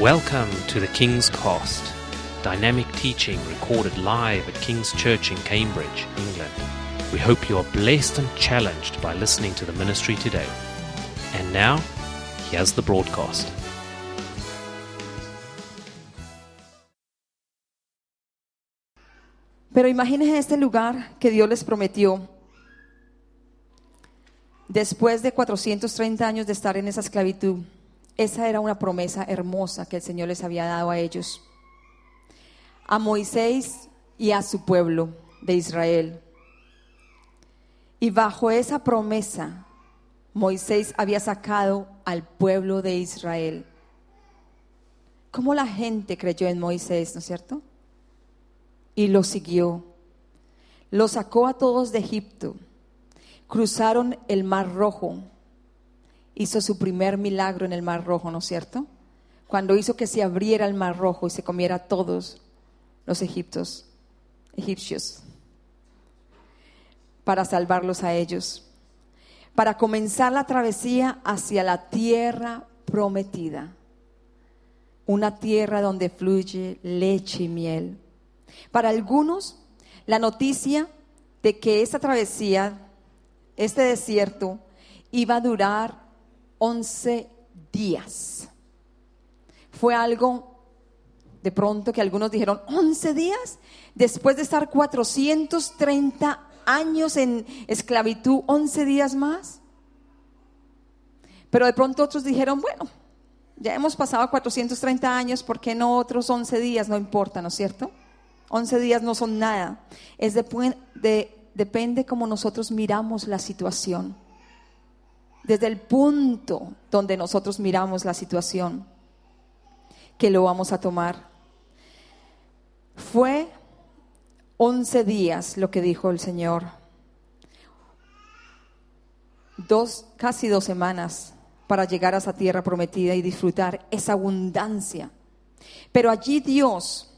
Welcome to the King's Cost, dynamic teaching recorded live at King's Church in Cambridge, England. We hope you are blessed and challenged by listening to the ministry today. And now, here's the broadcast. Pero imagínense este lugar que Dios les prometió. Después de 430 años de estar en esa esclavitud, esa era una promesa hermosa que el Señor les había dado a ellos, a Moisés y a su pueblo de Israel. Y bajo esa promesa, Moisés había sacado al pueblo de Israel. ¿Cómo la gente creyó en Moisés, no es cierto? Y lo siguió. Lo sacó a todos de Egipto. Cruzaron el Mar Rojo. Hizo su primer milagro en el Mar Rojo, ¿no es cierto? Cuando hizo que se abriera el Mar Rojo y se comiera a todos los egiptos, egipcios, para salvarlos a ellos para comenzar la travesía hacia la tierra prometida, una tierra donde fluye leche y miel. Para algunos, la noticia de que esa travesía, este desierto, iba a durar 11 días. Fue algo de pronto que algunos dijeron, 11 días, después de estar 430 años en esclavitud, 11 días más. Pero de pronto otros dijeron, bueno, ya hemos pasado 430 años, ¿por qué no otros 11 días? No importa, ¿no es cierto? 11 días no son nada. Es de, de, depende cómo nosotros miramos la situación. Desde el punto donde nosotros miramos la situación, que lo vamos a tomar. Fue 11 días lo que dijo el Señor. Dos, casi dos semanas para llegar a esa tierra prometida y disfrutar esa abundancia. Pero allí Dios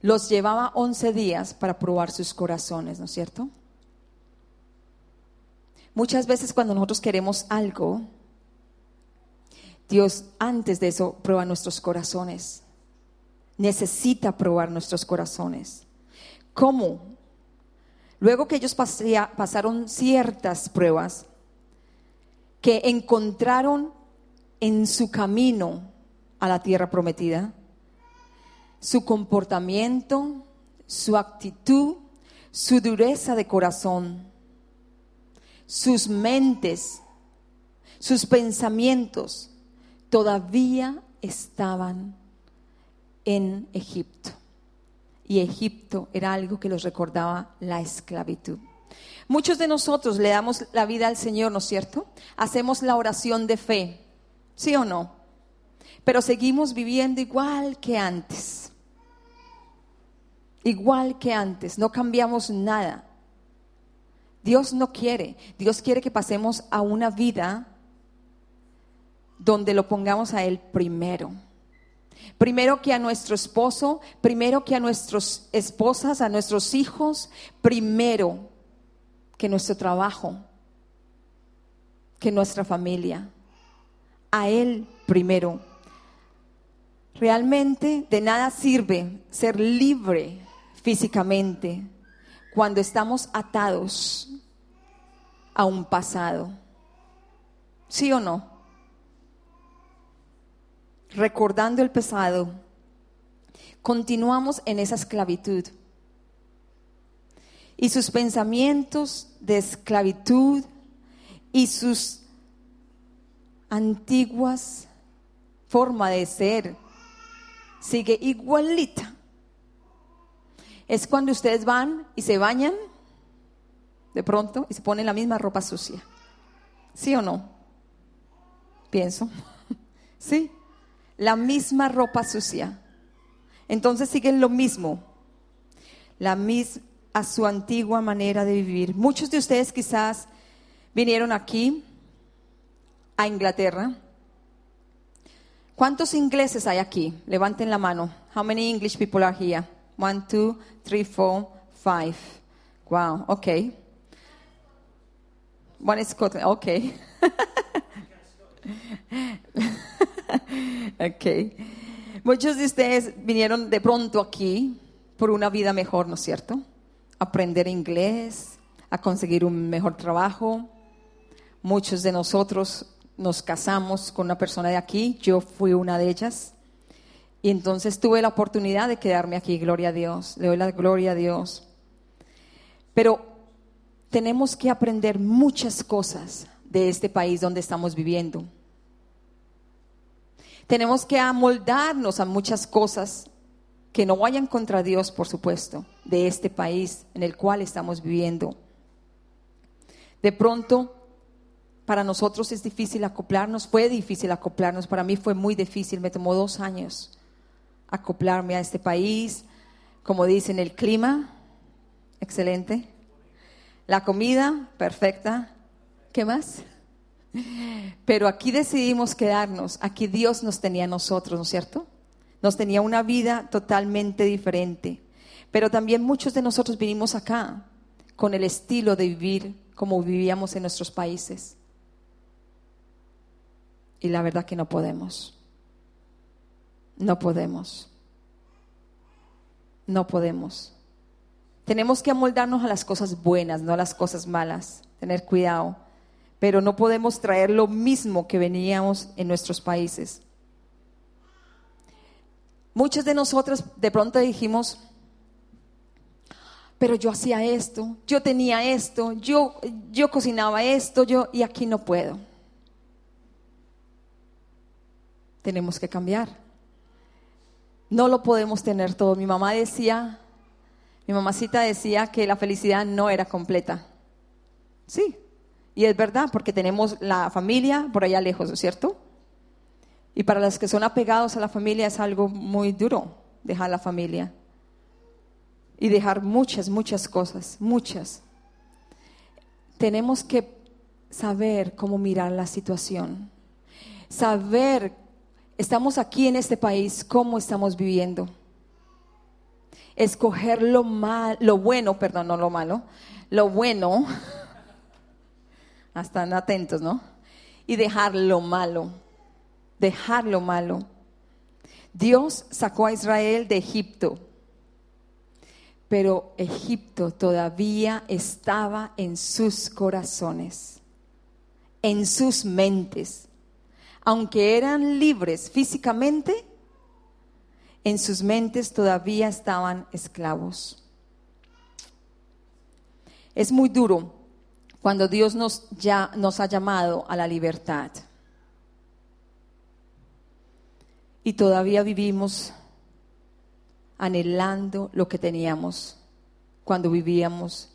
los llevaba 11 días para probar sus corazones, ¿no es cierto? Muchas veces cuando nosotros queremos algo, Dios antes de eso prueba nuestros corazones. Necesita probar nuestros corazones. ¿Cómo? Luego que ellos pasaron ciertas pruebas que encontraron en su camino a la tierra prometida, su comportamiento, su actitud, su dureza de corazón, sus mentes, sus pensamientos, todavía estaban en Egipto y Egipto era algo que los recordaba la esclavitud. Muchos de nosotros le damos la vida al Señor, ¿no es cierto? Hacemos la oración de fe, ¿sí o no? Pero seguimos viviendo igual que antes. Igual que antes, no cambiamos nada. Dios no quiere, Dios quiere que pasemos a una vida donde lo pongamos a Él primero. Primero que a nuestro esposo, primero que a nuestras esposas, a nuestros hijos, primero que nuestro trabajo, que nuestra familia. A Él primero. Realmente de nada sirve ser libre físicamente cuando estamos atados a un pasado. ¿Sí o no? recordando el pasado, continuamos en esa esclavitud. Y sus pensamientos de esclavitud y sus antiguas forma de ser sigue igualita. Es cuando ustedes van y se bañan de pronto y se ponen la misma ropa sucia. ¿Sí o no? Pienso. ¿Sí? la misma ropa sucia. Entonces siguen lo mismo, la misma a su antigua manera de vivir. Muchos de ustedes quizás vinieron aquí a Inglaterra. ¿Cuántos ingleses hay aquí? Levanten la mano. How many English people are here? One, two, three, four, five. Wow, okay. One is Scotland, okay. ok. Muchos de ustedes vinieron de pronto aquí por una vida mejor, ¿no es cierto? Aprender inglés, a conseguir un mejor trabajo. Muchos de nosotros nos casamos con una persona de aquí, yo fui una de ellas. Y entonces tuve la oportunidad de quedarme aquí, gloria a Dios, le doy la gloria a Dios. Pero tenemos que aprender muchas cosas de este país donde estamos viviendo. Tenemos que amoldarnos a muchas cosas que no vayan contra Dios, por supuesto, de este país en el cual estamos viviendo. De pronto, para nosotros es difícil acoplarnos, fue difícil acoplarnos, para mí fue muy difícil, me tomó dos años acoplarme a este país, como dicen, el clima, excelente, la comida, perfecta, ¿qué más? Pero aquí decidimos quedarnos, aquí Dios nos tenía a nosotros, ¿no es cierto? Nos tenía una vida totalmente diferente. Pero también muchos de nosotros vinimos acá con el estilo de vivir como vivíamos en nuestros países. Y la verdad que no podemos. No podemos. No podemos. Tenemos que amoldarnos a las cosas buenas, no a las cosas malas. Tener cuidado pero no podemos traer lo mismo que veníamos en nuestros países. Muchos de nosotros de pronto dijimos, pero yo hacía esto, yo tenía esto, yo, yo cocinaba esto, yo, y aquí no puedo. Tenemos que cambiar. No lo podemos tener todo. Mi mamá decía, mi mamacita decía que la felicidad no era completa. Sí, y es verdad, porque tenemos la familia por allá lejos, ¿no es cierto? Y para los que son apegados a la familia es algo muy duro dejar la familia. Y dejar muchas, muchas cosas, muchas. Tenemos que saber cómo mirar la situación. Saber, estamos aquí en este país, cómo estamos viviendo. Escoger lo mal, lo bueno, perdón, no lo malo, lo bueno están atentos, ¿no? Y dejar lo malo, dejar lo malo. Dios sacó a Israel de Egipto, pero Egipto todavía estaba en sus corazones, en sus mentes. Aunque eran libres físicamente, en sus mentes todavía estaban esclavos. Es muy duro cuando Dios nos, ya, nos ha llamado a la libertad. Y todavía vivimos anhelando lo que teníamos cuando vivíamos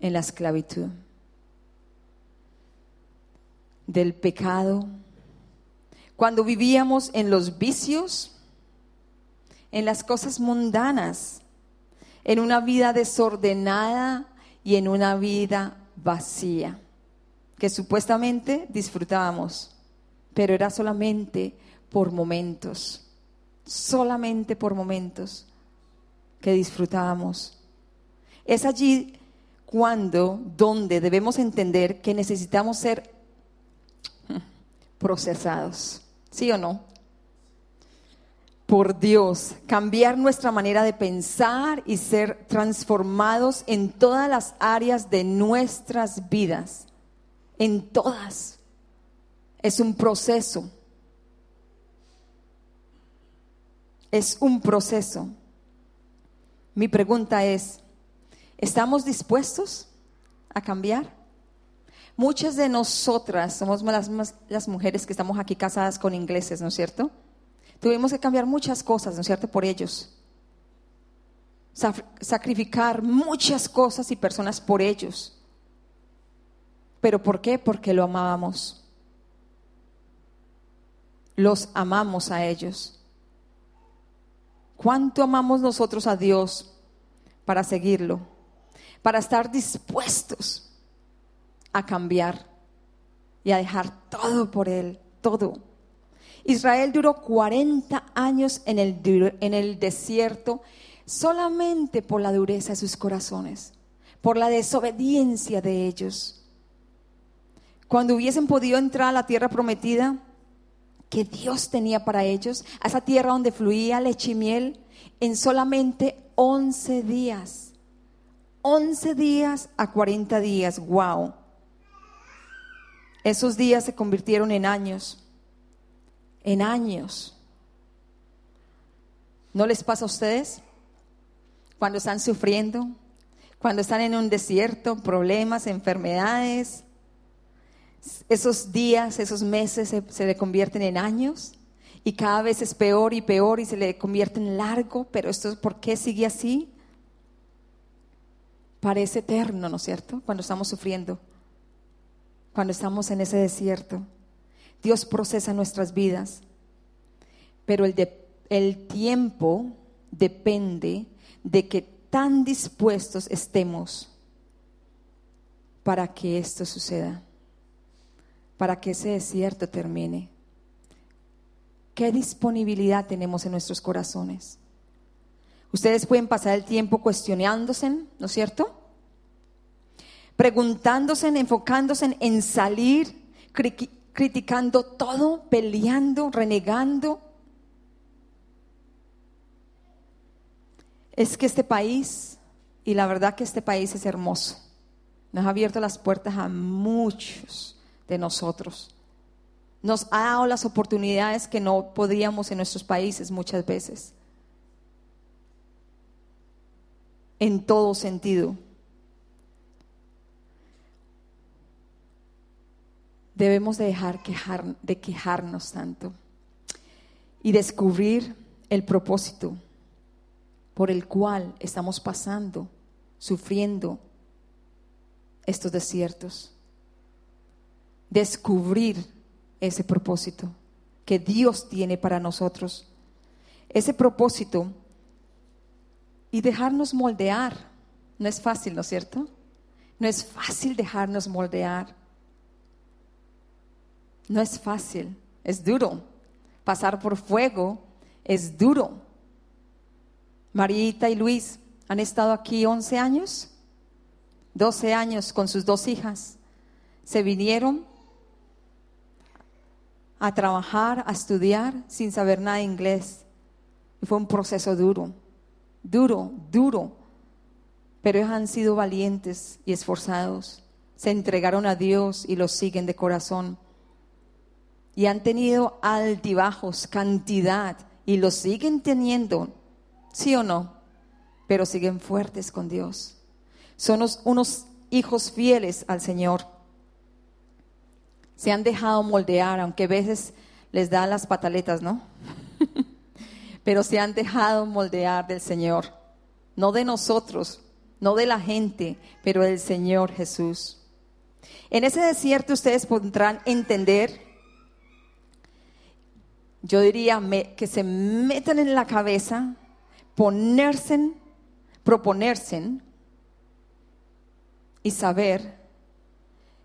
en la esclavitud. Del pecado, cuando vivíamos en los vicios, en las cosas mundanas, en una vida desordenada y en una vida vacía, que supuestamente disfrutábamos, pero era solamente por momentos, solamente por momentos que disfrutábamos. Es allí cuando, donde debemos entender que necesitamos ser procesados, ¿sí o no? Por Dios, cambiar nuestra manera de pensar y ser transformados en todas las áreas de nuestras vidas, en todas. Es un proceso. Es un proceso. Mi pregunta es, ¿estamos dispuestos a cambiar? Muchas de nosotras somos las, las mujeres que estamos aquí casadas con ingleses, ¿no es cierto? Tuvimos que cambiar muchas cosas, ¿no es cierto?, por ellos. Sacrificar muchas cosas y personas por ellos. ¿Pero por qué? Porque lo amábamos. Los amamos a ellos. ¿Cuánto amamos nosotros a Dios para seguirlo? Para estar dispuestos a cambiar y a dejar todo por Él, todo. Israel duró 40 años en el, desierto solamente por la dureza de sus corazones, por la desobediencia de ellos. Cuando hubiesen podido entrar a la tierra prometida, que Dios tenía para ellos, a esa tierra donde fluía leche y miel, en solamente 11 días. 11 días a 40 días, wow. Esos días se convirtieron en años, en años. ¿No les pasa a ustedes? Cuando están sufriendo, cuando están en un desierto, problemas, enfermedades, esos días, esos meses se, le convierten en años y cada vez es peor y peor y se le convierte en largo, pero esto ¿por qué sigue así? Parece eterno, ¿no es cierto? Cuando estamos sufriendo, cuando estamos en ese desierto. Dios procesa nuestras vidas, pero el, el tiempo depende de que tan dispuestos estemos para que esto suceda para que ese desierto termine? ¿Qué disponibilidad tenemos en nuestros corazones? Ustedes pueden pasar el tiempo cuestionándose, ¿no es cierto? Preguntándose, enfocándose en salir, criticando todo, peleando, renegando. Es que este país, y la verdad que este país es hermoso, nos ha abierto las puertas a muchos de nosotros. Nos ha dado las oportunidades que no podíamos en nuestros países muchas veces. En todo sentido. Debemos de dejar quejar, de quejarnos tanto y descubrir el propósito por el cual estamos pasando, sufriendo estos desiertos descubrir ese propósito que Dios tiene para nosotros. Ese propósito y dejarnos moldear. No es fácil, ¿no es cierto? No es fácil dejarnos moldear. No es fácil, es duro. Pasar por fuego es duro. Marita y Luis han estado aquí 11 años, 12 años con sus dos hijas. Se vinieron a trabajar, a estudiar sin saber nada de inglés. Y fue un proceso duro, duro, duro. Pero ellos han sido valientes y esforzados. Se entregaron a Dios y lo siguen de corazón. Y han tenido altibajos, cantidad, y lo siguen teniendo, sí o no, pero siguen fuertes con Dios. Son unos hijos fieles al Señor se han dejado moldear, aunque a veces les da las pataletas, ¿no? Pero se han dejado moldear del Señor, no de nosotros, no de la gente, pero del Señor Jesús. En ese desierto ustedes podrán entender, yo diría que se metan en la cabeza, ponerse, proponerse y saber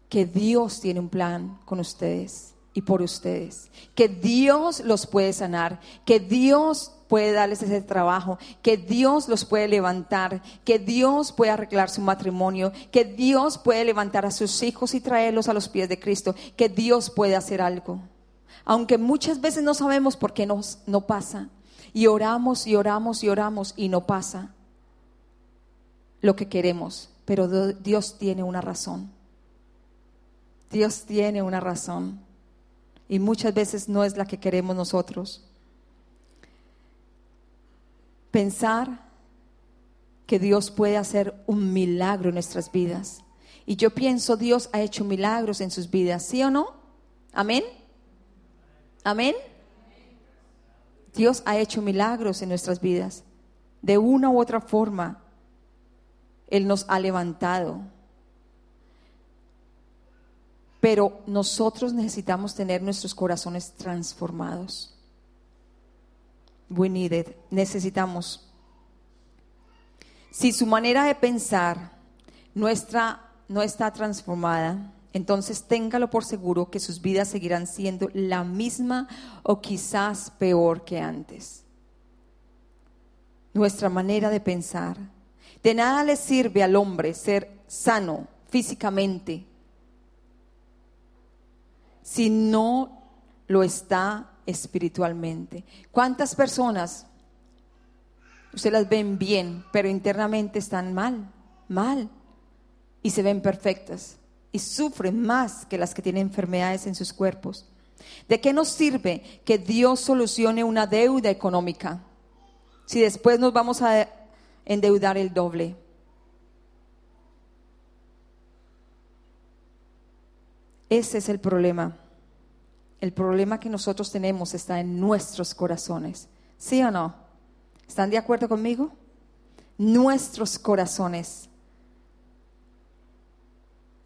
que Dios tiene un plan con ustedes y por ustedes, que Dios los puede sanar, que Dios puede darles ese trabajo, que Dios los puede levantar, que Dios puede arreglar su matrimonio, que Dios puede levantar a sus hijos y traerlos a los pies de Cristo, que Dios puede hacer algo. Aunque muchas veces no sabemos por qué nos, no pasa, y oramos y oramos y oramos y no pasa lo que queremos, pero Dios tiene una razón. Dios tiene una razón y muchas veces no es la que queremos nosotros. Pensar que Dios puede hacer un milagro en nuestras vidas. Y yo pienso, Dios ha hecho milagros en sus vidas, ¿sí o no? Amén. Amén. Dios ha hecho milagros en nuestras vidas. De una u otra forma, Él nos ha levantado. Pero nosotros necesitamos tener nuestros corazones transformados. We need it. Necesitamos. Si su manera de pensar nuestra, no está transformada, entonces téngalo por seguro que sus vidas seguirán siendo la misma o quizás peor que antes. Nuestra manera de pensar. De nada le sirve al hombre ser sano físicamente si no lo está espiritualmente. ¿Cuántas personas usted las ven bien, pero internamente están mal, mal, y se ven perfectas y sufren más que las que tienen enfermedades en sus cuerpos? ¿De qué nos sirve que Dios solucione una deuda económica si después nos vamos a endeudar el doble? Ese es el problema. El problema que nosotros tenemos está en nuestros corazones. ¿Sí o no? ¿Están de acuerdo conmigo? Nuestros corazones.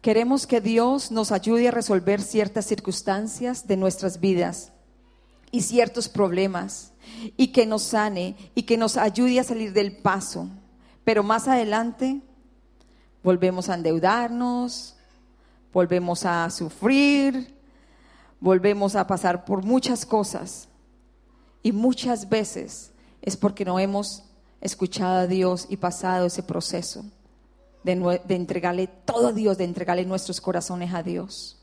Queremos que Dios nos ayude a resolver ciertas circunstancias de nuestras vidas y ciertos problemas y que nos sane y que nos ayude a salir del paso. Pero más adelante volvemos a endeudarnos, volvemos a sufrir, volvemos a pasar por muchas cosas. Y muchas veces es porque no hemos escuchado a Dios y pasado ese proceso de, entregarle todo a Dios, de entregarle nuestros corazones a Dios.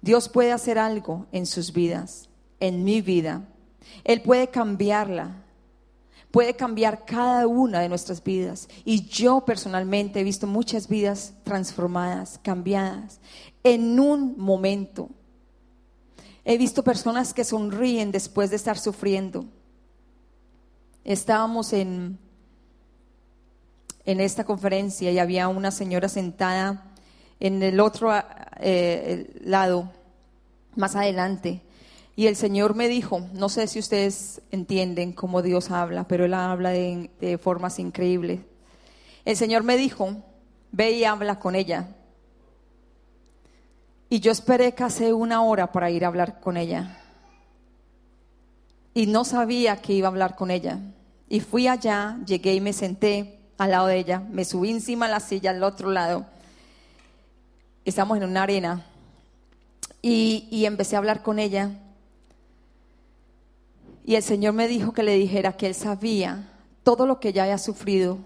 Dios puede hacer algo en sus vidas, en mi vida. Él puede cambiarla puede cambiar cada una de nuestras vidas. Y yo personalmente he visto muchas vidas transformadas, cambiadas, en un momento. He visto personas que sonríen después de estar sufriendo. Estábamos en, en esta conferencia y había una señora sentada en el otro eh, lado, más adelante, y el Señor me dijo, no sé si ustedes entienden cómo Dios habla, pero Él habla de, formas increíbles. El Señor me dijo, ve y habla con ella. Y yo esperé casi una hora para ir a hablar con ella. Y no sabía que iba a hablar con ella. Y fui allá, llegué y me senté al lado de ella. Me subí encima de la silla al otro lado. Estamos en una arena. Y, empecé a hablar con ella. Y el Señor me dijo que le dijera que Él sabía todo lo que ella había sufrido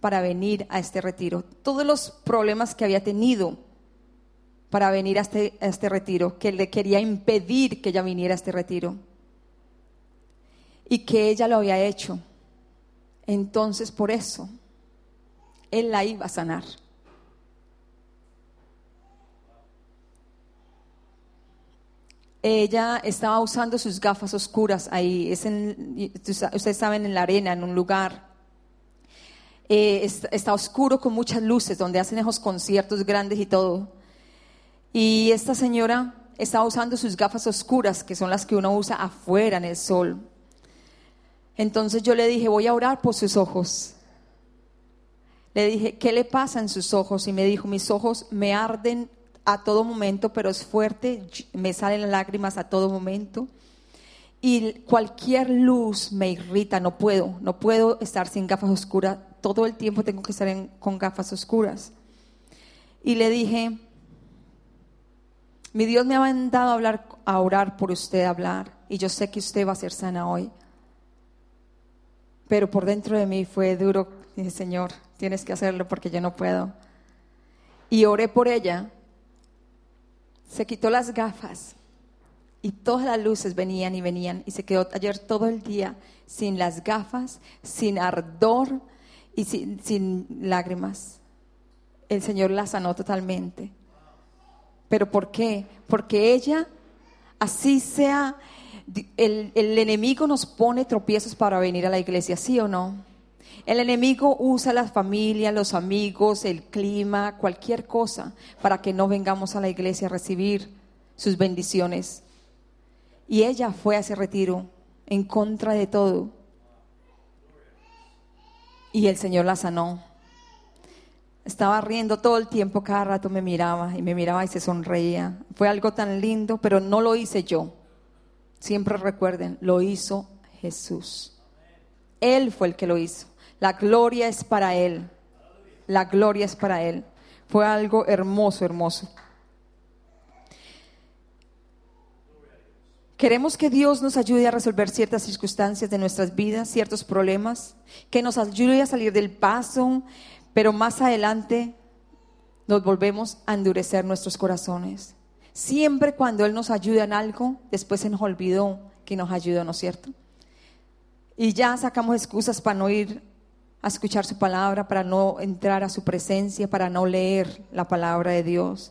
para venir a este retiro, todos los problemas que había tenido para venir a este, a este retiro, que le quería impedir que ella viniera a este retiro y que ella lo había hecho. Entonces, por eso, Él la iba a sanar. ella estaba usando sus gafas oscuras ahí. Es en, ustedes saben, en la arena, en un lugar. Eh, está, oscuro con muchas luces, donde hacen esos conciertos grandes y todo. Y esta señora estaba usando sus gafas oscuras, que son las que uno usa afuera en el sol. Entonces yo le dije, voy a orar por sus ojos. Le dije, ¿qué le pasa en sus ojos? Y me dijo, mis ojos me arden a todo momento, pero es fuerte, me salen lágrimas a todo momento. Y cualquier luz me irrita, no puedo, no puedo estar sin gafas oscuras, todo el tiempo tengo que estar con gafas oscuras. Y le dije, mi Dios me ha mandado a, hablar, a orar por usted, a hablar, y yo sé que usted va a ser sana hoy. Pero por dentro de mí fue duro, dije, Señor, tienes que hacerlo porque yo no puedo. Y oré por ella se quitó las gafas y todas las luces venían y venían y se quedó ayer todo el día sin las gafas, sin ardor y sin, lágrimas. El Señor la sanó totalmente. ¿Pero por qué? Porque ella, así sea, el, el enemigo nos pone tropiezos para venir a la iglesia, ¿sí o no? El enemigo usa la familia, los amigos, el clima, cualquier cosa para que no vengamos a la iglesia a recibir sus bendiciones. Y ella fue a ese retiro en contra de todo. Y el Señor la sanó. Estaba riendo todo el tiempo, cada rato me miraba y me miraba y se sonreía. Fue algo tan lindo, pero no lo hice yo. Siempre recuerden, lo hizo Jesús. Él fue el que lo hizo. La gloria es para Él. La gloria es para Él. Fue algo hermoso, hermoso. Queremos que Dios nos ayude a resolver ciertas circunstancias de nuestras vidas, ciertos problemas, que nos ayude a salir del paso, pero más adelante nos volvemos a endurecer nuestros corazones. Siempre cuando Él nos ayuda en algo, después se nos olvidó que nos ayudó, ¿no es cierto? Y ya sacamos excusas para no ir a escuchar su palabra, para no entrar a su presencia, para no leer la palabra de Dios.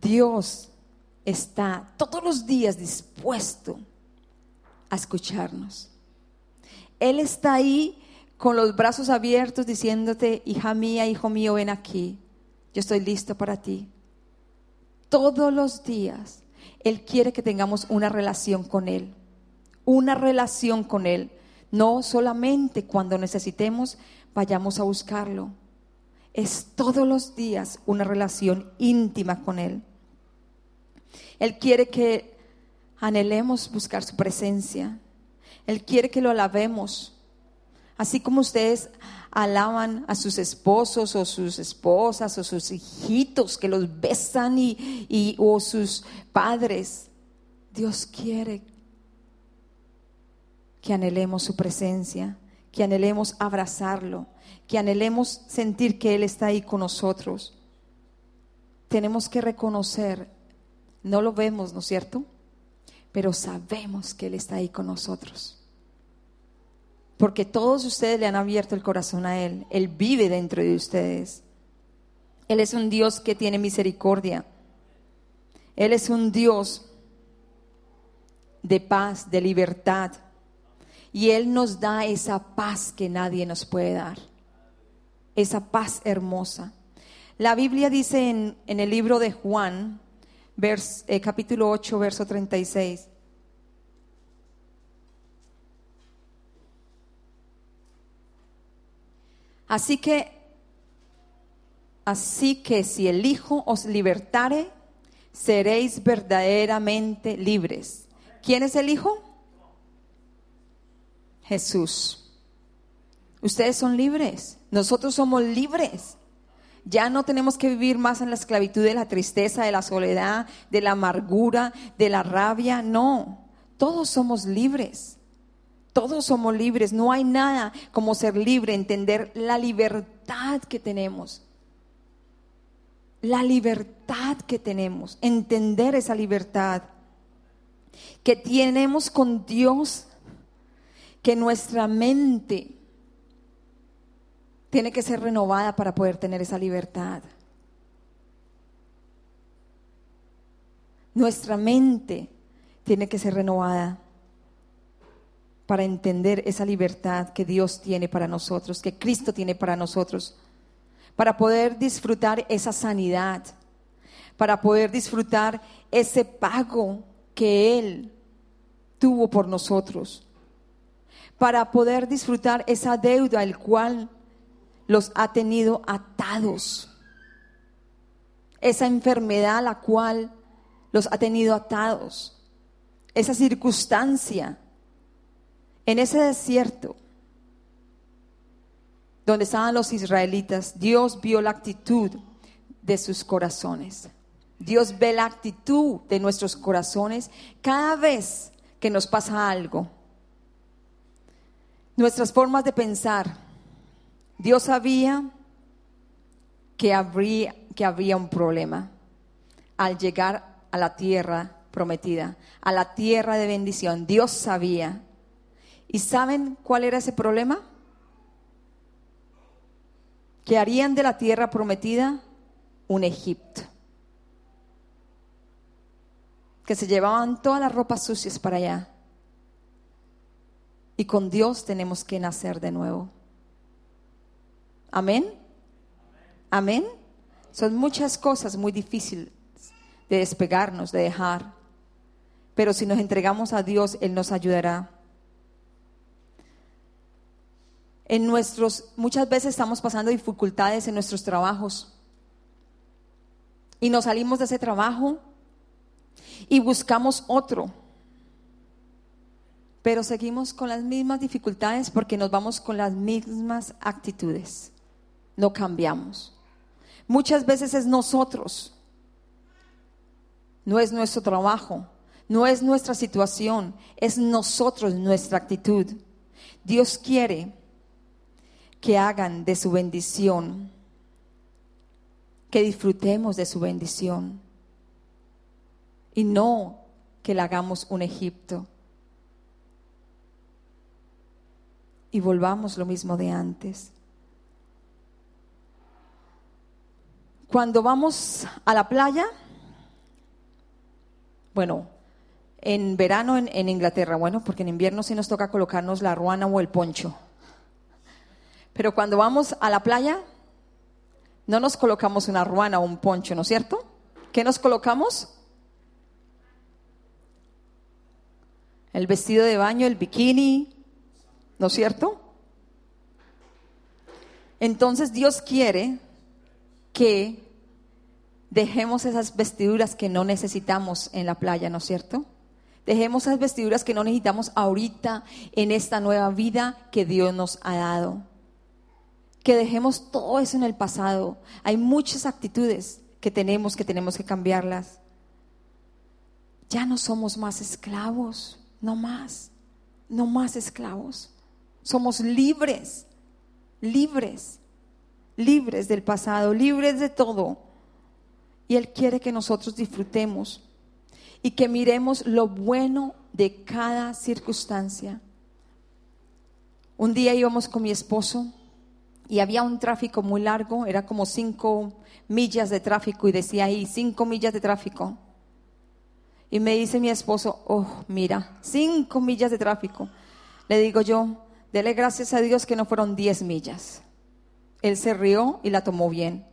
Dios está todos los días dispuesto a escucharnos. Él está ahí con los brazos abiertos diciéndote, hija mía, hijo mío, ven aquí. Yo estoy listo para ti. Todos los días Él quiere que tengamos una relación con Él. Una relación con Él. No solamente cuando necesitemos vayamos a buscarlo. Es todos los días una relación íntima con Él. Él quiere que anhelemos buscar su presencia. Él quiere que lo alabemos. Así como ustedes alaban a sus esposos o sus esposas o sus hijitos que los besan y, o sus padres. Dios quiere que anhelemos su presencia, que anhelemos abrazarlo, que anhelemos sentir que Él está ahí con nosotros. Tenemos que reconocer no lo vemos, ¿no es cierto? Pero sabemos que Él está ahí con nosotros. Porque todos ustedes le han abierto el corazón a Él. Él vive dentro de ustedes. Él es un Dios que tiene misericordia. Él es un Dios de paz, de libertad. Y Él nos da esa paz que nadie nos puede dar. Esa paz hermosa. La Biblia dice en, el libro de Juan, eh, capítulo 8, verso 36. Así que, así que si el Hijo os libertare, seréis verdaderamente libres. ¿Quién es el Hijo? Jesús. Ustedes son libres. Nosotros somos libres. Ya no tenemos que vivir más en la esclavitud de la tristeza, de la soledad, de la amargura, de la rabia. No, todos somos libres. Todos somos libres. No hay nada como ser libre, entender la libertad que tenemos. La libertad que tenemos, entender esa libertad que tenemos con Dios, que nuestra mente tiene que ser renovada para poder tener esa libertad. Nuestra mente tiene que ser renovada para entender esa libertad que Dios tiene para nosotros, que Cristo tiene para nosotros, para poder disfrutar esa sanidad, para poder disfrutar ese pago que Él tuvo por nosotros, para poder disfrutar esa deuda el cual los ha tenido atados. Esa enfermedad la cual los ha tenido atados. Esa circunstancia en ese desierto donde estaban los israelitas, Dios vio la actitud de sus corazones. Dios ve la actitud de nuestros corazones cada vez que nos pasa algo. Nuestras formas de pensar, Dios sabía que habría, que había un problema al llegar a la tierra prometida, a la tierra de bendición. Dios sabía. ¿Y saben cuál era ese problema? Que harían de la tierra prometida un Egipto. Que se llevaban todas las ropas sucias para allá. Y con Dios tenemos que nacer de nuevo. Amén. Amén. Son muchas cosas muy difíciles de despegarnos, de dejar. Pero si nos entregamos a Dios, Él nos ayudará. En nuestros, muchas veces estamos pasando dificultades en nuestros trabajos. Y nos salimos de ese trabajo y buscamos otro. Pero seguimos con las mismas dificultades porque nos vamos con las mismas actitudes no cambiamos. Muchas veces es nosotros, no es nuestro trabajo, no es nuestra situación, es nosotros, nuestra actitud. Dios quiere que hagan de su bendición, que disfrutemos de su bendición y no que la hagamos un Egipto. Y volvamos lo mismo de antes. Cuando vamos a la playa, bueno, en verano en, Inglaterra, bueno, porque en invierno sí nos toca colocarnos la ruana o el poncho. Pero cuando vamos a la playa, no nos colocamos una ruana o un poncho, ¿no es cierto? ¿Qué nos colocamos? El vestido de baño, el bikini, ¿no es cierto? Entonces Dios quiere que dejemos esas vestiduras que no necesitamos en la playa, ¿no es cierto? Dejemos esas vestiduras que no necesitamos ahorita en esta nueva vida que Dios nos ha dado. Que dejemos todo eso en el pasado. Hay muchas actitudes que tenemos que tenemos que cambiarlas. Ya no somos más esclavos, no más, no más esclavos. Somos libres, libres, libres del pasado, libres de todo y Él quiere que nosotros disfrutemos y que miremos lo bueno de cada circunstancia. Un día íbamos con mi esposo y había un tráfico muy largo, era como cinco millas de tráfico y decía ahí, cinco millas de tráfico. Y me dice mi esposo, oh, mira, cinco millas de tráfico. Le digo yo, dele gracias a Dios que no fueron diez millas. Él se rió y la tomó bien.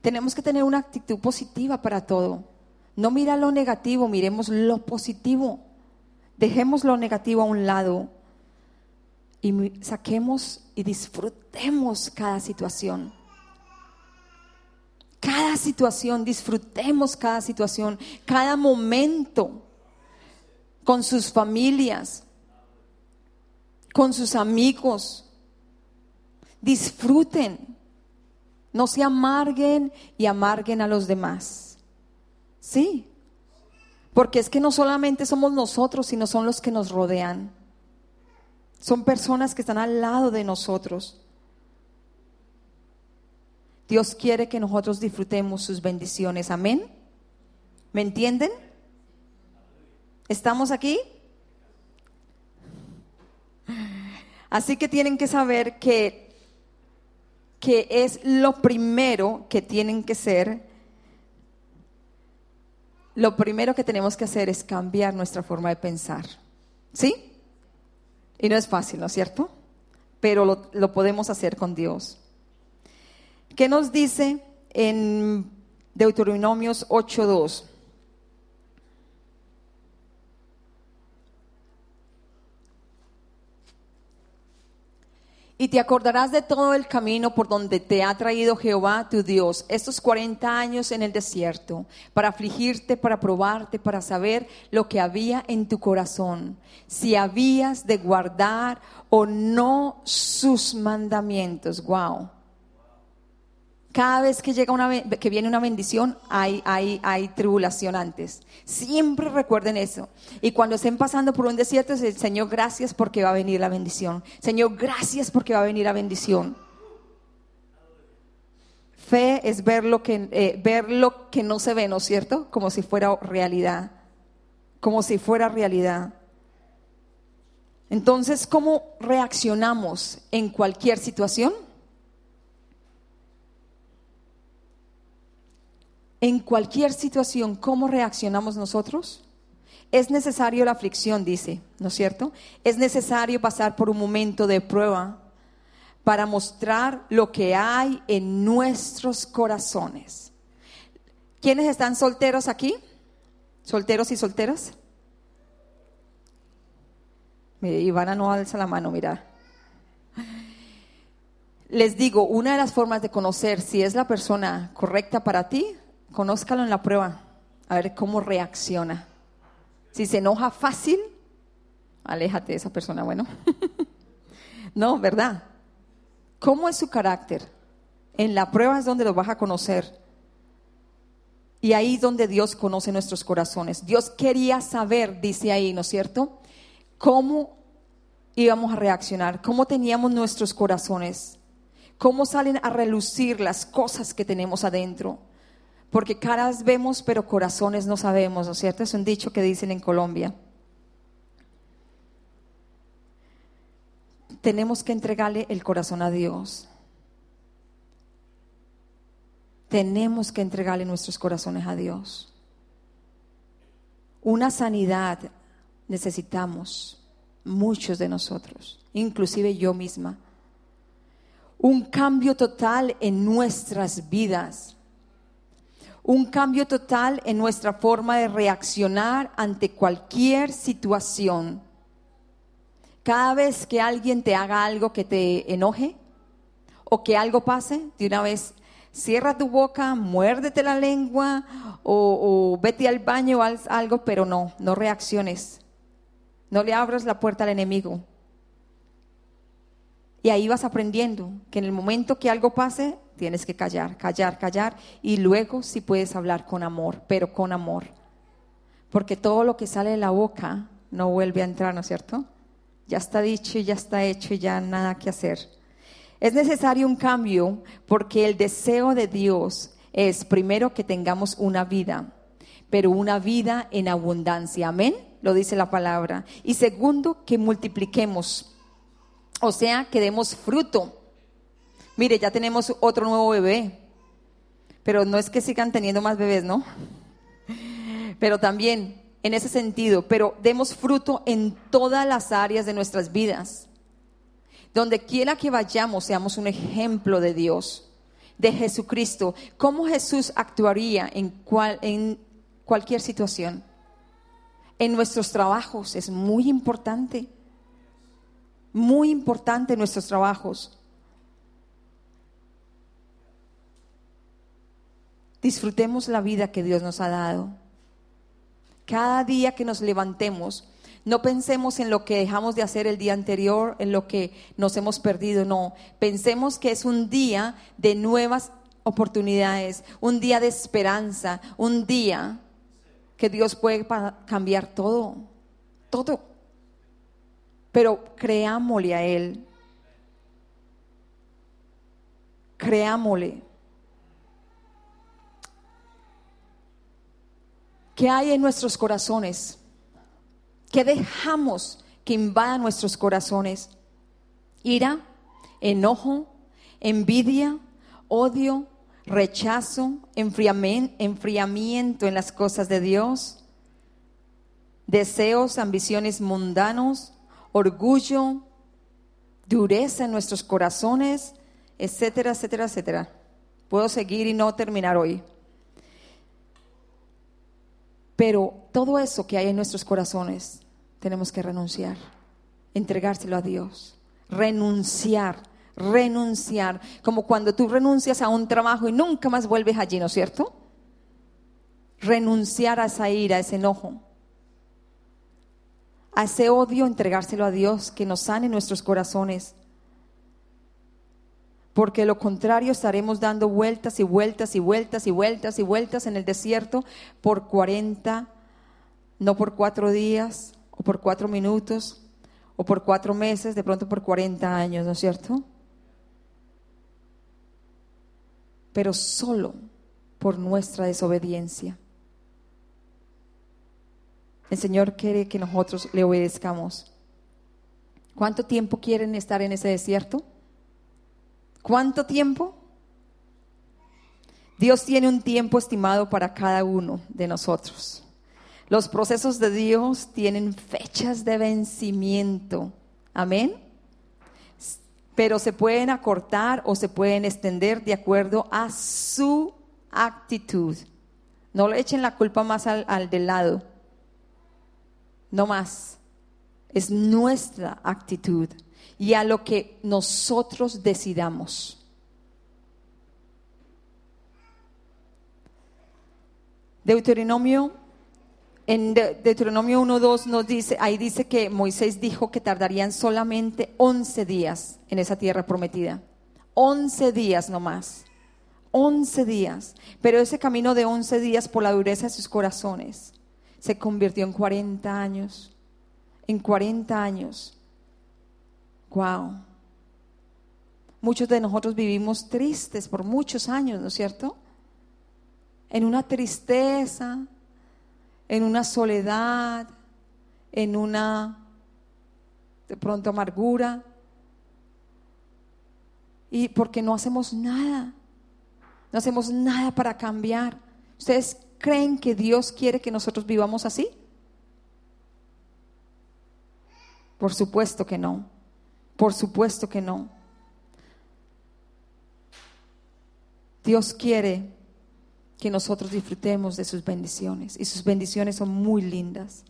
Tenemos que tener una actitud positiva para todo. No mira lo negativo, miremos lo positivo. Dejemos lo negativo a un lado y saquemos y disfrutemos cada situación. Cada situación, disfrutemos cada situación, cada momento con sus familias, con sus amigos. Disfruten. No se amarguen y amarguen a los demás. Sí. Porque es que no solamente somos nosotros, sino son los que nos rodean. Son personas que están al lado de nosotros. Dios quiere que nosotros disfrutemos sus bendiciones. Amén. ¿Me entienden? ¿Estamos aquí? Así que tienen que saber que que es lo primero que tienen que ser, lo primero que tenemos que hacer es cambiar nuestra forma de pensar. ¿Sí? Y no es fácil, ¿no es cierto? Pero lo, lo podemos hacer con Dios. ¿Qué nos dice en Deuteronomios 8.2? Y te acordarás de todo el camino por donde te ha traído Jehová tu Dios estos 40 años en el desierto, para afligirte, para probarte, para saber lo que había en tu corazón, si habías de guardar o no sus mandamientos. Wow. Cada vez que llega una que viene una bendición, hay, hay, hay tribulación antes. Siempre recuerden eso. Y cuando estén pasando por un desierto, Señor, gracias porque va a venir la bendición. Señor, gracias porque va a venir la bendición. Fe es ver lo que, eh, ver lo que no se ve, ¿no es cierto? Como si fuera realidad. Como si fuera realidad. Entonces, ¿cómo reaccionamos en cualquier situación? En cualquier situación, ¿cómo reaccionamos nosotros? Es necesario la aflicción, dice, ¿no es cierto? Es necesario pasar por un momento de prueba para mostrar lo que hay en nuestros corazones. ¿Quiénes están solteros aquí? ¿Solteros y solteras? Mire, Ivana no alza la mano, mira. Les digo, una de las formas de conocer si es la persona correcta para ti conózcalo en la prueba, a ver cómo reacciona. Si se enoja fácil, aléjate de esa persona, bueno. no, ¿verdad? ¿Cómo es su carácter? En la prueba es donde lo vas a conocer. Y ahí es donde Dios conoce nuestros corazones. Dios quería saber, dice ahí, ¿no es cierto? ¿Cómo íbamos a reaccionar? ¿Cómo teníamos nuestros corazones? cómo salen a relucir las cosas que tenemos adentro. Porque caras vemos, pero corazones no sabemos, ¿no es cierto? Es un dicho que dicen en Colombia. Tenemos que entregarle el corazón a Dios. Tenemos que entregarle nuestros corazones a Dios. Una sanidad necesitamos, muchos de nosotros, inclusive yo misma. Un cambio total en nuestras vidas. Un cambio total en nuestra forma de reaccionar ante cualquier situación. Cada vez que alguien te haga algo que te enoje o que algo pase, de una vez cierra tu boca, muérdete la lengua o, vete al baño o algo, pero no, no reacciones. No le abras la puerta al enemigo. Y ahí vas aprendiendo que en el momento que algo pase, tienes que callar, callar, callar. Y luego sí puedes hablar con amor, pero con amor. Porque todo lo que sale de la boca no vuelve a entrar, ¿no es cierto? Ya está dicho y ya está hecho y ya nada que hacer. Es necesario un cambio porque el deseo de Dios es primero que tengamos una vida, pero una vida en abundancia. Amén, lo dice la palabra. Y segundo, que multipliquemos, o sea, que demos fruto. Mire, ya tenemos otro nuevo bebé, pero no es que sigan teniendo más bebés, ¿no? Pero también en ese sentido, pero demos fruto en todas las áreas de nuestras vidas. Donde quiera que vayamos, seamos un ejemplo de Dios, de Jesucristo. ¿Cómo Jesús actuaría en, en cualquier situación? En nuestros trabajos es muy importante. Muy importante nuestros trabajos. Disfrutemos la vida que Dios nos ha dado. Cada día que nos levantemos, no pensemos en lo que dejamos de hacer el día anterior, en lo que nos hemos perdido, no. Pensemos que es un día de nuevas oportunidades, un día de esperanza, un día que Dios puede cambiar todo, todo. Pero creámosle a Él. Creámosle. ¿Qué hay en nuestros corazones? ¿Qué dejamos que invada nuestros corazones? Ira, enojo, envidia, odio, rechazo, enfriamiento en las cosas de Dios, deseos, ambiciones mundanos, orgullo, dureza en nuestros corazones, etcétera, etcétera, etcétera. Puedo seguir y no terminar hoy. Pero todo eso que hay en nuestros corazones tenemos que renunciar, entregárselo a Dios, renunciar, renunciar, como cuando tú renuncias a un trabajo y nunca más vuelves allí, ¿no es cierto? Renunciar a esa ira, a ese enojo, a ese odio, entregárselo a Dios, que nos sane nuestros corazones porque lo contrario estaremos dando vueltas y vueltas y vueltas y vueltas y vueltas en el desierto por 40, no por cuatro días o por cuatro minutos o por cuatro meses, de pronto por 40 años, ¿no es cierto? Pero solo por nuestra desobediencia. El Señor quiere que nosotros le obedezcamos. ¿Cuánto tiempo quieren estar en ese desierto? ¿Cuánto tiempo? Dios tiene un tiempo estimado para cada uno de nosotros. Los procesos de Dios tienen fechas de vencimiento. Amén. Pero se pueden acortar o se pueden extender de acuerdo a su actitud. No le echen la culpa más al, al del lado. No más. Es nuestra actitud y a lo que nosotros decidamos. Deuteronomio, en Deuteronomio 1.2 nos dice, ahí dice que Moisés dijo que tardarían solamente 11 días en esa tierra prometida. 11 días nomás. 11 días. Pero ese camino de 11 días por la dureza de sus corazones se convirtió en 40 años. En 40 años. Wow. Muchos de nosotros vivimos tristes por muchos años, ¿no es cierto? En una tristeza, en una soledad, en una de pronto amargura. Y porque no hacemos nada, no hacemos nada para cambiar. ¿Ustedes creen que Dios quiere que nosotros vivamos así? Por supuesto que no. Por supuesto que no. Dios quiere que nosotros disfrutemos de sus bendiciones y sus bendiciones son muy lindas,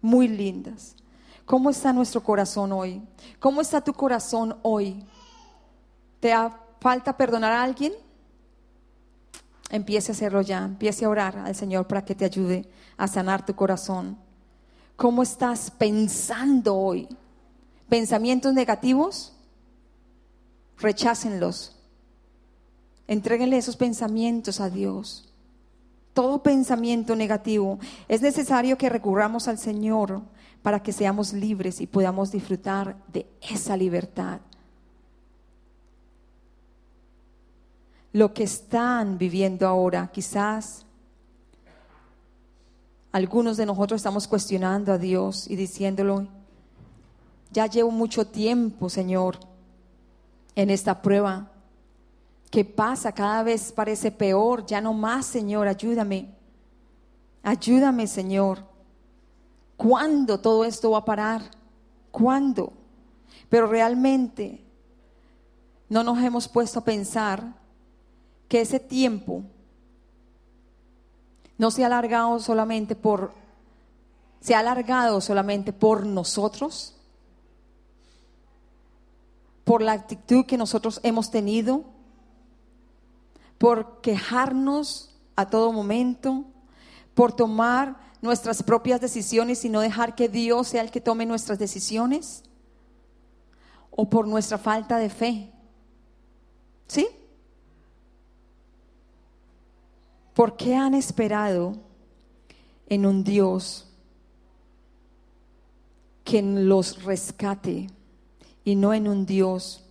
muy lindas. ¿Cómo está nuestro corazón hoy? ¿Cómo está tu corazón hoy? ¿Te falta perdonar a alguien? Empiece a hacerlo ya, empiece a orar al Señor para que te ayude a sanar tu corazón. ¿Cómo estás pensando hoy? ¿Pensamientos negativos? Rechácenlos. Entréguenle esos pensamientos a Dios. Todo pensamiento negativo. Es necesario que recurramos al Señor para que seamos libres y podamos disfrutar de esa libertad. Lo que están viviendo ahora, quizás algunos de nosotros estamos cuestionando a Dios y diciéndolo, ya llevo mucho tiempo, Señor, en esta prueba. ¿Qué pasa? Cada vez parece peor. Ya no más, Señor, ayúdame. Ayúdame, Señor. ¿Cuándo todo esto va a parar? ¿Cuándo? Pero realmente no nos hemos puesto a pensar que ese tiempo no se ha alargado solamente por se ha alargado solamente por nosotros, por la actitud que nosotros hemos tenido, por quejarnos a todo momento, por tomar nuestras propias decisiones y no dejar que Dios sea el que tome nuestras decisiones, o por nuestra falta de fe. ¿Sí? ¿Por qué han esperado en un Dios que los rescate? Y no en un Dios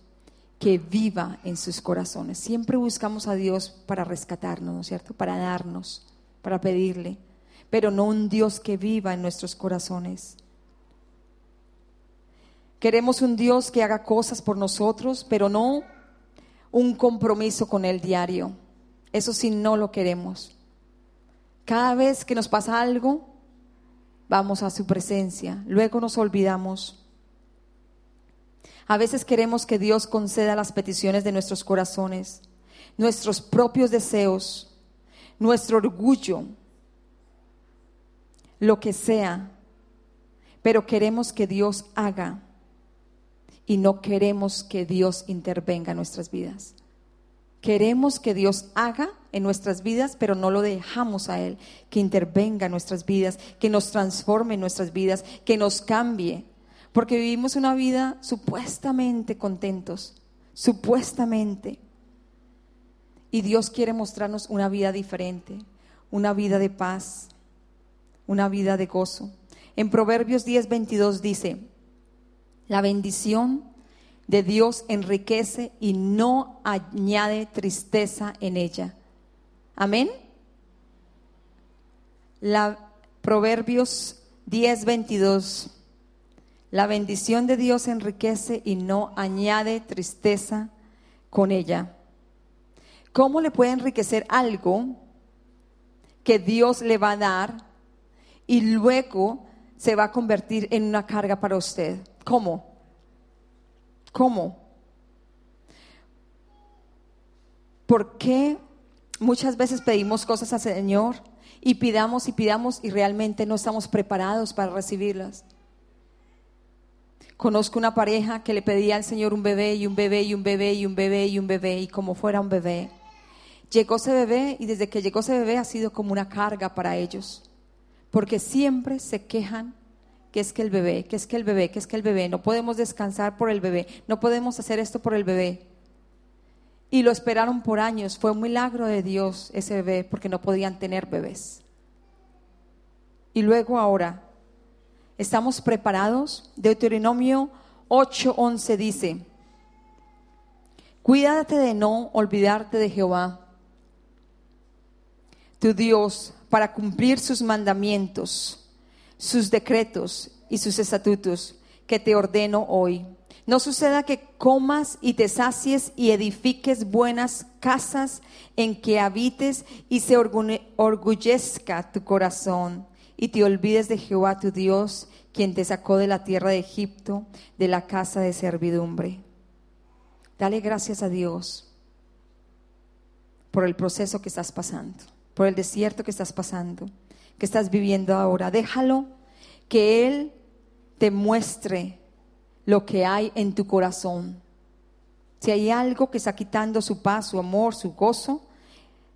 que viva en sus corazones. Siempre buscamos a Dios para rescatarnos, ¿no es cierto? Para darnos, para pedirle, pero no un Dios que viva en nuestros corazones. Queremos un Dios que haga cosas por nosotros, pero no un compromiso con Él diario. Eso sí, no lo queremos. Cada vez que nos pasa algo, vamos a su presencia. Luego nos olvidamos a veces queremos que Dios conceda las peticiones de nuestros corazones, nuestros propios deseos, nuestro orgullo, lo que sea, pero queremos que Dios haga y no queremos que Dios intervenga en nuestras vidas. Queremos que Dios haga en nuestras vidas, pero no lo dejamos a Él, que intervenga en nuestras vidas, que nos transforme en nuestras vidas, que nos cambie porque vivimos una vida supuestamente contentos, supuestamente. Y Dios quiere mostrarnos una vida diferente, una vida de paz, una vida de gozo. En Proverbios 10, 22 dice, la bendición de Dios enriquece y no añade tristeza en ella. Amén. Proverbios 10, 22 la bendición de Dios enriquece y no añade tristeza con ella. ¿Cómo le puede enriquecer algo que Dios le va a dar y luego se va a convertir en una carga para usted? ¿Cómo? ¿Cómo? ¿Por qué muchas veces pedimos cosas al Señor y pidamos y pidamos y realmente no estamos preparados para recibirlas? Conozco una pareja que le pedía al Señor un bebé y un bebé y un bebé y un bebé y un bebé y como fuera un bebé. Llegó ese bebé y desde que llegó ese bebé ha sido como una carga para ellos, porque siempre se quejan que es que el bebé, que es que el bebé, que es que el bebé, no podemos descansar por el bebé, no podemos hacer esto por el bebé. Y lo esperaron por años, fue un milagro de Dios ese bebé porque no podían tener bebés. Y luego ahora ¿Estamos preparados? Deuteronomio 8:11 dice, Cuídate de no olvidarte de Jehová, tu Dios, para cumplir sus mandamientos, sus decretos y sus estatutos que te ordeno hoy. No suceda que comas y te sacies y edifiques buenas casas en que habites y se orgullezca tu corazón y te olvides de Jehová tu Dios, quien te sacó de la tierra de Egipto, de la casa de servidumbre. Dale gracias a Dios por el proceso que estás pasando, por el desierto que estás pasando, que estás viviendo ahora. Déjalo que Él te muestre lo que hay en tu corazón. Si hay algo que está quitando su paz, su amor, su gozo,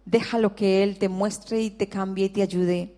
déjalo que Él te muestre y te cambie y te ayude.